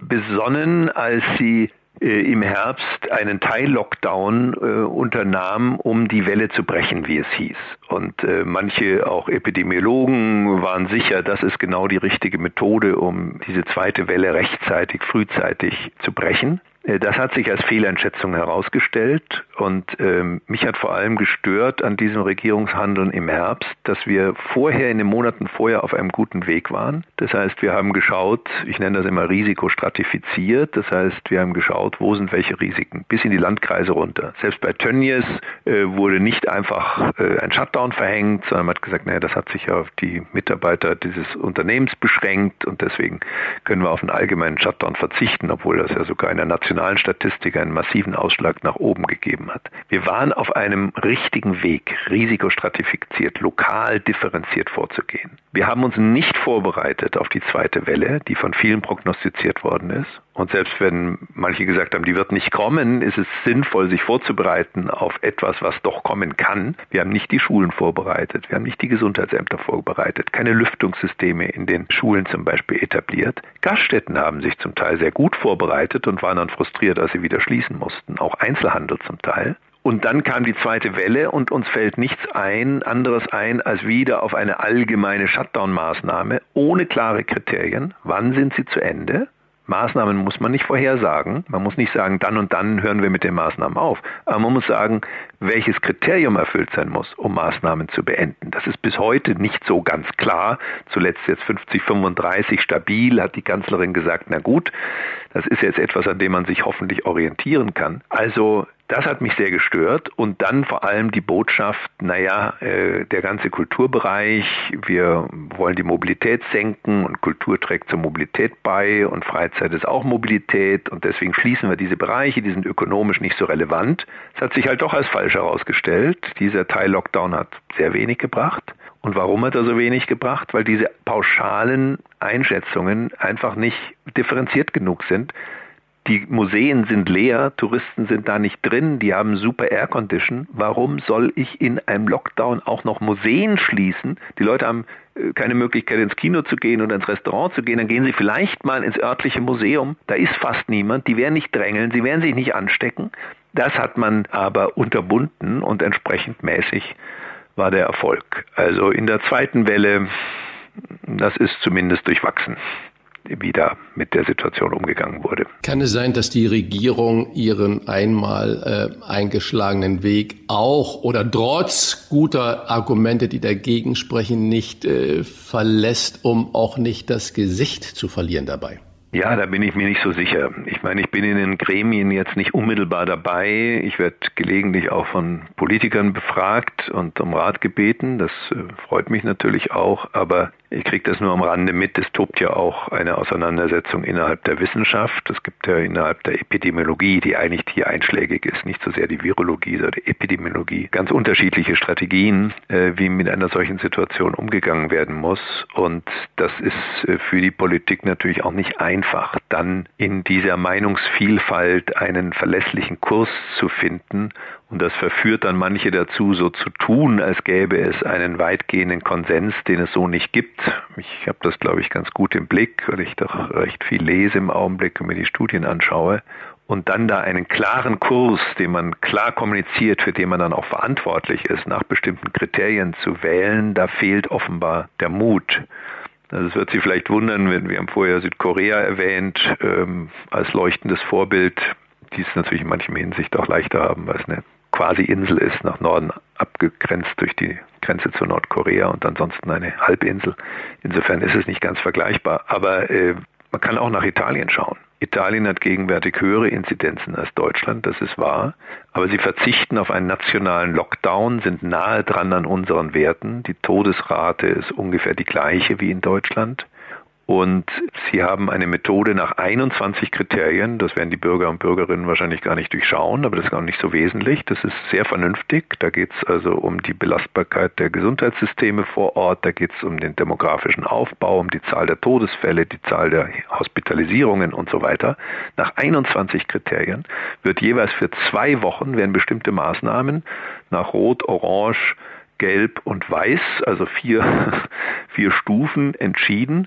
besonnen, als sie äh, im Herbst einen Teil-Lockdown äh, unternahm, um die Welle zu brechen, wie es hieß. Und äh, manche auch Epidemiologen waren sicher, das ist genau die richtige Methode, um diese zweite Welle rechtzeitig, frühzeitig zu brechen. Äh, das hat sich als Fehleinschätzung herausgestellt und ähm, mich hat vor allem gestört an diesem Regierungshandeln im Herbst, dass wir vorher in den Monaten vorher auf einem guten Weg waren. Das heißt, wir haben geschaut, ich nenne das immer risikostratifiziert, das heißt, wir haben geschaut, wo sind welche Risiken, bis in die Landkreise runter. Selbst bei Tönnies äh, wurde nicht einfach äh, ein Shutdown verhängt, sondern man hat gesagt, naja, das hat sich auf die Mitarbeiter dieses Unternehmens beschränkt und deswegen können wir auf einen allgemeinen Shutdown verzichten, obwohl das ja sogar in der nationalen nationalen Statistik einen massiven Ausschlag nach oben gegeben hat. Wir waren auf einem richtigen Weg, risikostratifiziert, lokal differenziert vorzugehen. Wir haben uns nicht vorbereitet auf die zweite Welle, die von vielen prognostiziert worden ist. Und selbst wenn manche gesagt haben, die wird nicht kommen, ist es sinnvoll, sich vorzubereiten auf etwas, was doch kommen kann. Wir haben nicht die Schulen vorbereitet, wir haben nicht die Gesundheitsämter vorbereitet, keine Lüftungssysteme in den Schulen zum Beispiel etabliert. Gaststätten haben sich zum Teil sehr gut vorbereitet und waren dann frustriert, als sie wieder schließen mussten, auch Einzelhandel zum Teil. Und dann kam die zweite Welle und uns fällt nichts ein, anderes ein, als wieder auf eine allgemeine Shutdown-Maßnahme ohne klare Kriterien. Wann sind sie zu Ende? Maßnahmen muss man nicht vorhersagen. Man muss nicht sagen, dann und dann hören wir mit den Maßnahmen auf. Aber man muss sagen, welches Kriterium erfüllt sein muss, um Maßnahmen zu beenden. Das ist bis heute nicht so ganz klar. Zuletzt jetzt 50, 35 stabil, hat die Kanzlerin gesagt, na gut, das ist jetzt etwas, an dem man sich hoffentlich orientieren kann. Also das hat mich sehr gestört und dann vor allem die Botschaft, naja, äh, der ganze Kulturbereich, wir wollen die Mobilität senken und Kultur trägt zur Mobilität bei und Freizeit ist auch Mobilität und deswegen schließen wir diese Bereiche, die sind ökonomisch nicht so relevant. Es hat sich halt doch als falsch herausgestellt. Dieser Teil-Lockdown hat sehr wenig gebracht. Und warum hat er so wenig gebracht? Weil diese pauschalen Einschätzungen einfach nicht differenziert genug sind. Die Museen sind leer, Touristen sind da nicht drin, die haben super Aircondition. Warum soll ich in einem Lockdown auch noch Museen schließen? Die Leute haben äh, keine Möglichkeit ins Kino zu gehen oder ins Restaurant zu gehen, dann gehen sie vielleicht mal ins örtliche Museum. Da ist fast niemand, die werden nicht drängeln, sie werden sich nicht anstecken. Das hat man aber unterbunden und entsprechend mäßig war der Erfolg. Also in der zweiten Welle, das ist zumindest durchwachsen wie da mit der Situation umgegangen wurde. Kann es sein, dass die Regierung ihren einmal äh, eingeschlagenen Weg auch oder trotz guter Argumente, die dagegen sprechen, nicht äh, verlässt, um auch nicht das Gesicht zu verlieren dabei? Ja, da bin ich mir nicht so sicher. Ich meine, ich bin in den Gremien jetzt nicht unmittelbar dabei. Ich werde gelegentlich auch von Politikern befragt und um Rat gebeten. Das äh, freut mich natürlich auch. Aber Ich kriege das nur am Rande mit. Es tobt ja auch eine Auseinandersetzung innerhalb der Wissenschaft. Es gibt ja innerhalb der Epidemiologie, die eigentlich hier einschlägig ist, nicht so sehr die Virologie, sondern die Epidemiologie, ganz unterschiedliche Strategien, äh, wie mit einer solchen Situation umgegangen werden muss. Und das ist äh, für die Politik natürlich auch nicht einfach, dann in dieser Meinungsvielfalt einen verlässlichen Kurs zu finden und das verführt dann manche dazu, so zu tun, als gäbe es einen weitgehenden Konsens, den es so nicht gibt. Ich habe das, glaube ich, ganz gut im Blick, weil ich doch recht viel lese im Augenblick und mir die Studien anschaue. Und dann da einen klaren Kurs, den man klar kommuniziert, für den man dann auch verantwortlich ist, nach bestimmten Kriterien zu wählen, da fehlt offenbar der Mut. Also es wird Sie vielleicht wundern, wenn wir haben vorher Südkorea erwähnt, ähm, als leuchtendes Vorbild, die es natürlich in manchem Hinsicht auch leichter haben, weil es eine quasi Insel ist, nach Norden abgegrenzt durch die Grenze zu Nordkorea und ansonsten eine Halbinsel. Insofern ist es nicht ganz vergleichbar. Aber äh, man kann auch nach Italien schauen. Italien hat gegenwärtig höhere Inzidenzen als Deutschland, das ist wahr. Aber sie verzichten auf einen nationalen Lockdown, sind nahe dran an unseren Werten. Die Todesrate ist ungefähr die gleiche wie in Deutschland. Und sie haben eine Methode nach 21 Kriterien. Das werden die Bürger und Bürgerinnen wahrscheinlich gar nicht durchschauen, aber das ist auch nicht so wesentlich. Das ist sehr vernünftig. Da geht es also um die Belastbarkeit der Gesundheitssysteme vor Ort. Da geht es um den demografischen Aufbau, um die Zahl der Todesfälle, die Zahl der Hospitalisierungen und so weiter. Nach 21 Kriterien wird jeweils für zwei Wochen werden bestimmte Maßnahmen nach Rot, Orange, Gelb und Weiß, also vier, vier Stufen entschieden.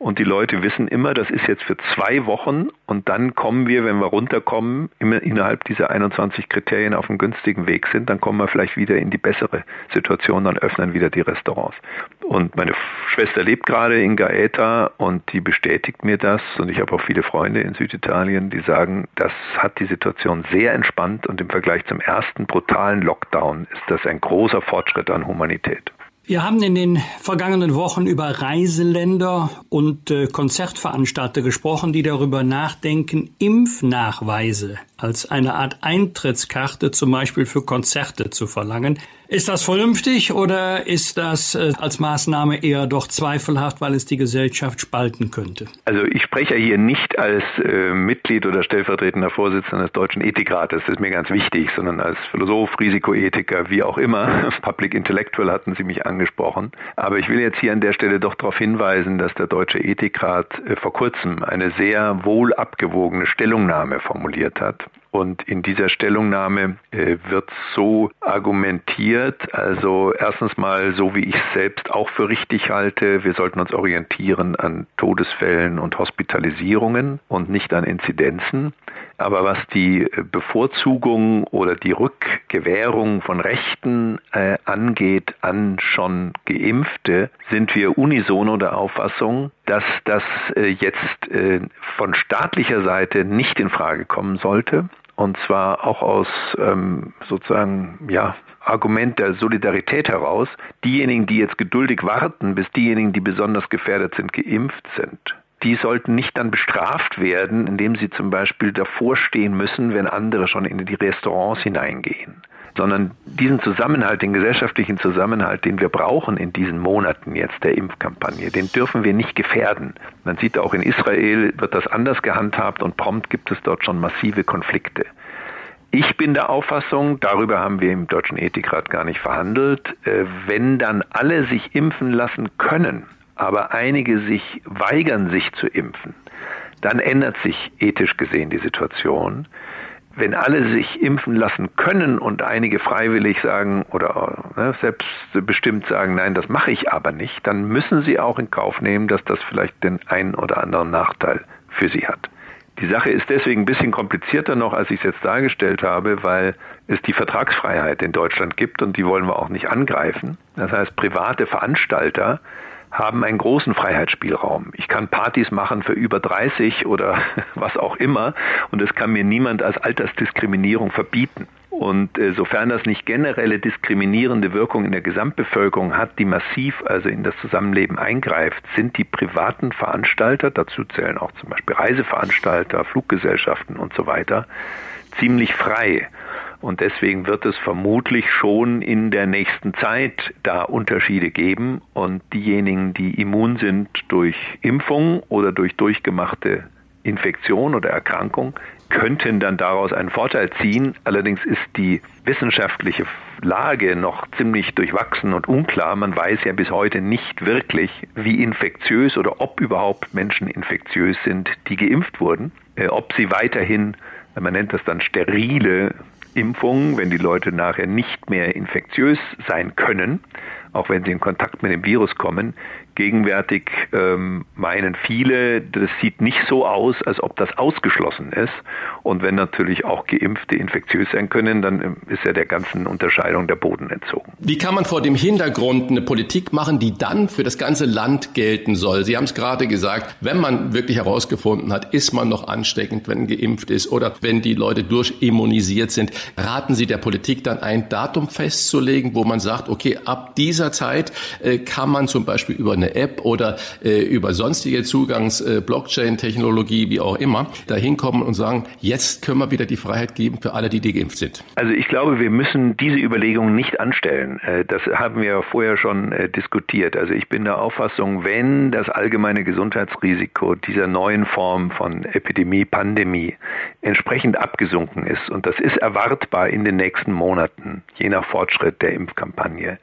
Und die Leute wissen immer, das ist jetzt für zwei Wochen und dann kommen wir, wenn wir runterkommen, immer innerhalb dieser 21 Kriterien auf einem günstigen Weg sind, dann kommen wir vielleicht wieder in die bessere Situation, dann öffnen wieder die Restaurants. Und meine Schwester lebt gerade in Gaeta und die bestätigt mir das und ich habe auch viele Freunde in Süditalien, die sagen, das hat die Situation sehr entspannt und im Vergleich zum ersten brutalen Lockdown ist das ein großer Fortschritt an Humanität. Wir haben in den vergangenen Wochen über Reiseländer und äh, Konzertveranstalter gesprochen, die darüber nachdenken, Impfnachweise als eine Art Eintrittskarte zum Beispiel für Konzerte zu verlangen. Ist das vernünftig oder ist das äh, als Maßnahme eher doch zweifelhaft, weil es die Gesellschaft spalten könnte? Also ich spreche hier nicht als äh, Mitglied oder stellvertretender Vorsitzender des Deutschen Ethikrates, das ist mir ganz wichtig, sondern als Philosoph, Risikoethiker, wie auch immer. Public Intellectual hatten Sie mich angesprochen. Aber ich will jetzt hier an der Stelle doch darauf hinweisen, dass der Deutsche Ethikrat äh, vor kurzem eine sehr wohl abgewogene Stellungnahme formuliert hat. Und in dieser Stellungnahme wird so argumentiert, also erstens mal so, wie ich es selbst auch für richtig halte, wir sollten uns orientieren an Todesfällen und Hospitalisierungen und nicht an Inzidenzen. Aber was die Bevorzugung oder die Rückgewährung von Rechten äh, angeht an schon Geimpfte, sind wir unisono der Auffassung, dass das äh, jetzt äh, von staatlicher Seite nicht in Frage kommen sollte und zwar auch aus ähm, sozusagen ja Argument der Solidarität heraus, diejenigen, die jetzt geduldig warten, bis diejenigen, die besonders gefährdet sind, geimpft sind, die sollten nicht dann bestraft werden, indem sie zum Beispiel davor stehen müssen, wenn andere schon in die Restaurants hineingehen sondern diesen Zusammenhalt, den gesellschaftlichen Zusammenhalt, den wir brauchen in diesen Monaten jetzt der Impfkampagne, den dürfen wir nicht gefährden. Man sieht auch in Israel wird das anders gehandhabt und prompt gibt es dort schon massive Konflikte. Ich bin der Auffassung, darüber haben wir im Deutschen Ethikrat gar nicht verhandelt, äh, wenn dann alle sich impfen lassen können, aber einige sich weigern, sich zu impfen, dann ändert sich ethisch gesehen die Situation wenn alle sich impfen lassen können und einige freiwillig sagen oder ne, selbstbestimmt sagen, nein, das mache ich aber nicht, dann müssen sie auch in Kauf nehmen, dass das vielleicht den einen oder anderen Nachteil für sie hat. Die Sache ist deswegen ein bisschen komplizierter noch, als ich es jetzt dargestellt habe, weil es die Vertragsfreiheit in Deutschland gibt und die wollen wir auch nicht angreifen. Das heißt, private Veranstalter haben einen großen Freiheitsspielraum. Ich kann Partys machen für über 30 oder was auch immer und das kann mir niemand als Altersdiskriminierung verbieten. Und äh, sofern das nicht generelle diskriminierende Wirkung in der Gesamtbevölkerung hat, die massiv also in das Zusammenleben eingreift, sind die privaten Veranstalter, dazu zählen auch zum Beispiel Reiseveranstalter, Fluggesellschaften und so weiter, ziemlich frei. Und deswegen wird es vermutlich schon in der nächsten Zeit da Unterschiede geben. Und diejenigen, die immun sind durch Impfung oder durch durchgemachte Infektion oder Erkrankung, könnten dann daraus einen Vorteil ziehen. Allerdings ist die wissenschaftliche Lage noch ziemlich durchwachsen und unklar. Man weiß ja bis heute nicht wirklich, wie infektiös oder ob überhaupt Menschen infektiös sind, die geimpft wurden. Äh, ob sie weiterhin, man nennt das dann sterile Impfungen, wenn die Leute nachher nicht mehr infektiös sein können, auch wenn sie in Kontakt mit dem Virus kommen, Gegenwärtig ähm, meinen viele, das sieht nicht so aus, als ob das ausgeschlossen ist. Und wenn natürlich auch Geimpfte infektiös sein können, dann ähm, ist ja der ganzen Unterscheidung der Boden entzogen. Wie kann man vor dem Hintergrund eine Politik machen, die dann für das ganze Land gelten soll? Sie haben es gerade gesagt, wenn man wirklich herausgefunden hat, ist man noch ansteckend, wenn geimpft ist oder wenn die Leute durchimmunisiert sind, raten Sie der Politik dann ein Datum festzulegen, wo man sagt, okay, ab dieser Zeit äh, kann man zum Beispiel über eine App oder äh, über sonstige Zugangs äh, wie auch immer, da hinkommen und sagen, jetzt können wir wieder die Freiheit geben für alle, die, die geimpft sind? Also ich glaube, wir müssen diese Überlegungen nicht anstellen. Äh, das haben wir vorher schon äh, diskutiert. Also ich bin der Auffassung, wenn das allgemeine Gesundheitsrisiko dieser neuen Form von Epidemie, Pandemie entsprechend abgesunken ist, und das ist erwartbar in den nächsten Monaten, je nach Fortschritt der Impfkampagne,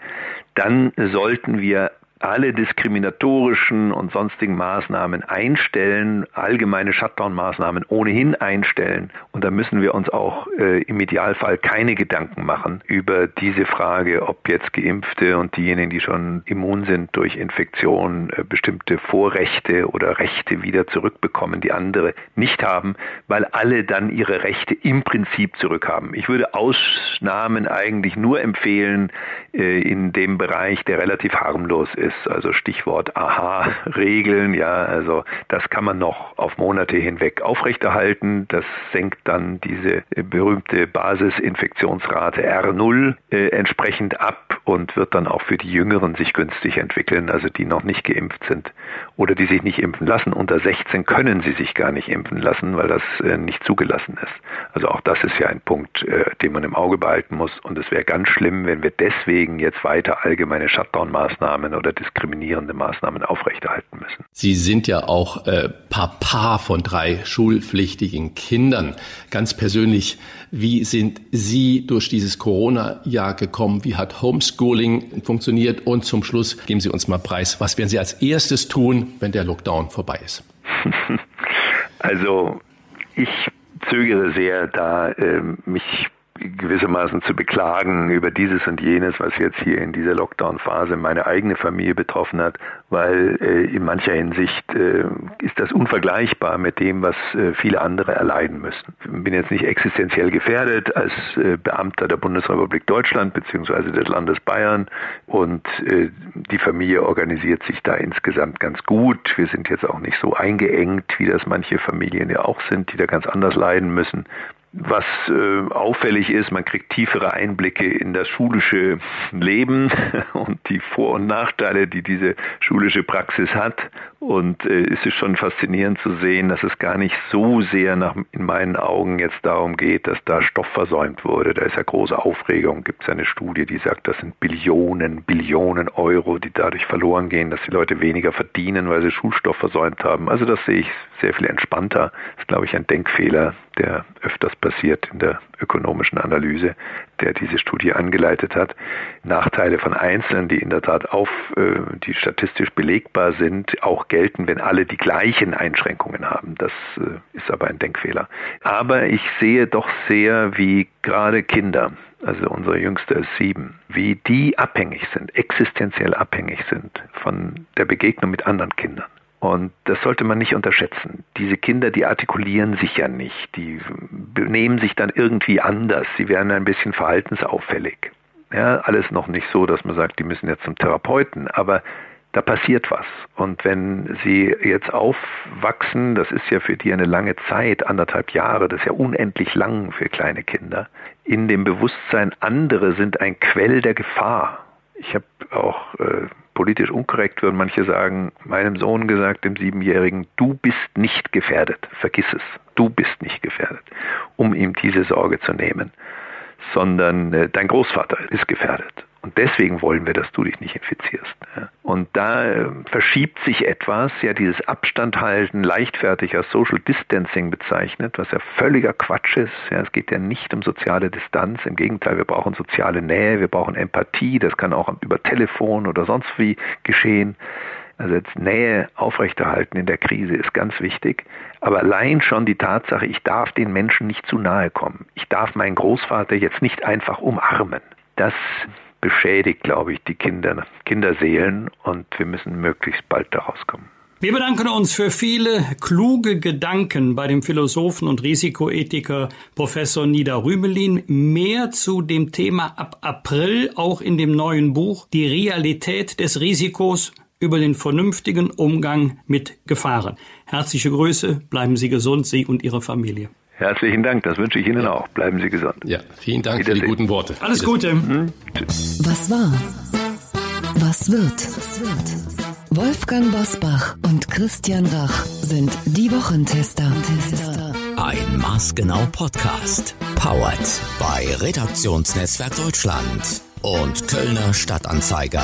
dann sollten wir alle diskriminatorischen und sonstigen Maßnahmen einstellen, allgemeine Shutdown-Maßnahmen ohnehin einstellen. Und da müssen wir uns auch äh, im Idealfall keine Gedanken machen über diese Frage, ob jetzt Geimpfte und diejenigen, die schon immun sind durch Infektion, äh, bestimmte Vorrechte oder Rechte wieder zurückbekommen, die andere nicht haben, weil alle dann ihre Rechte im Prinzip zurückhaben. Ich würde Ausnahmen eigentlich nur empfehlen in dem Bereich, der relativ harmlos ist also Stichwort Aha-Regeln, ja, also das kann man noch auf Monate hinweg aufrechterhalten. Das senkt dann diese berühmte Basisinfektionsrate R0 äh, entsprechend ab und wird dann auch für die Jüngeren sich günstig entwickeln, also die noch nicht geimpft sind oder die sich nicht impfen lassen. Unter 16 können sie sich gar nicht impfen lassen, weil das äh, nicht zugelassen ist. Also auch das ist ja ein Punkt, äh, den man im Auge behalten muss. Und es wäre ganz schlimm, wenn wir deswegen jetzt weiter allgemeine Shutdown-Maßnahmen oder diskriminierende Maßnahmen aufrechterhalten müssen. Sie sind ja auch äh, Papa von drei schulpflichtigen Kindern. Ganz persönlich, wie sind Sie durch dieses Corona-Jahr gekommen? Wie hat Homeschooling funktioniert? Und zum Schluss geben Sie uns mal preis. Was werden Sie als erstes tun, wenn der Lockdown vorbei ist? Also ich zögere sehr, da äh, mich gewissermaßen zu beklagen über dieses und jenes, was jetzt hier in dieser Lockdown-Phase meine eigene Familie betroffen hat, weil äh, in mancher Hinsicht äh, ist das unvergleichbar mit dem, was äh, viele andere erleiden müssen. Ich bin jetzt nicht existenziell gefährdet als äh, Beamter der Bundesrepublik Deutschland beziehungsweise des Landes Bayern und äh, die Familie organisiert sich da insgesamt ganz gut. Wir sind jetzt auch nicht so eingeengt, wie das manche Familien ja auch sind, die da ganz anders leiden müssen. Was äh, auffällig ist, man kriegt tiefere Einblicke in das schulische Leben und die Vor- und Nachteile, die diese schulische Praxis hat. Und äh, es ist schon faszinierend zu sehen, dass es gar nicht so sehr nach, in meinen Augen jetzt darum geht, dass da Stoff versäumt wurde. Da ist ja große Aufregung. Gibt es eine Studie, die sagt, das sind Billionen, Billionen Euro, die dadurch verloren gehen, dass die Leute weniger verdienen, weil sie Schulstoff versäumt haben. Also das sehe ich sehr viel entspannter. Das ist, glaube ich, ein Denkfehler, der öfters passiert in der ökonomischen Analyse, der diese Studie angeleitet hat. Nachteile von Einzelnen, die in der Tat auf, äh, die statistisch belegbar sind, auch gelten, wenn alle die gleichen Einschränkungen haben. Das äh, ist aber ein Denkfehler. Aber ich sehe doch sehr, wie gerade Kinder, also unser Jüngster ist sieben, wie die abhängig sind, existenziell abhängig sind von der Begegnung mit anderen Kindern. Und das sollte man nicht unterschätzen. Diese Kinder, die artikulieren sich ja nicht, die benehmen sich dann irgendwie anders, sie werden ein bisschen verhaltensauffällig. Ja, alles noch nicht so, dass man sagt, die müssen jetzt zum Therapeuten, aber da passiert was. Und wenn sie jetzt aufwachsen, das ist ja für die eine lange Zeit, anderthalb Jahre, das ist ja unendlich lang für kleine Kinder, in dem Bewusstsein, andere sind ein Quell der Gefahr. Ich habe auch äh, politisch unkorrekt würden manche sagen, meinem Sohn gesagt, dem Siebenjährigen, du bist nicht gefährdet, vergiss es, du bist nicht gefährdet, um ihm diese Sorge zu nehmen. sondern äh, dein Großvater ist gefährdet. Und deswegen wollen wir, dass du dich nicht infizierst. Und da äh, verschiebt sich etwas, ja dieses Abstand halten, leichtfertig als Social Distancing bezeichnet, was ja völliger Quatsch ist. Ja, es geht ja nicht um soziale Distanz. Im Gegenteil, wir brauchen soziale Nähe, wir brauchen Empathie. Das kann auch über Telefon oder sonst wie geschehen. Also jetzt Nähe aufrechterhalten in der Krise ist ganz wichtig. Aber allein schon die Tatsache, ich darf den Menschen nicht zu nahe kommen. Ich darf meinen Großvater jetzt nicht einfach umarmen. Das beschädigt, glaube ich, die Kinder, Kinderseelen und wir müssen möglichst bald da rauskommen. Wir bedanken uns für viele kluge Gedanken bei dem Philosophen und Risikoethiker Professor Nida Rümelin. Mehr zu dem Thema ab April auch in dem neuen Buch Die Realität des Risikos über den vernünftigen Umgang mit Gefahren. Herzliche Grüße, bleiben Sie gesund, Sie und Ihre Familie. Herzlichen Dank, das wünsche ich Ihnen ja. auch. Bleiben Sie gesund. Ja, vielen Dank für die guten Worte. Alles Gute. Hm? Was war? Was wird? Wolfgang Bosbach und Christian Rach sind die Wochentester. Ein maßgenau Podcast. Powered bei Redaktionsnetzwerk Deutschland und Kölner Stadtanzeiger.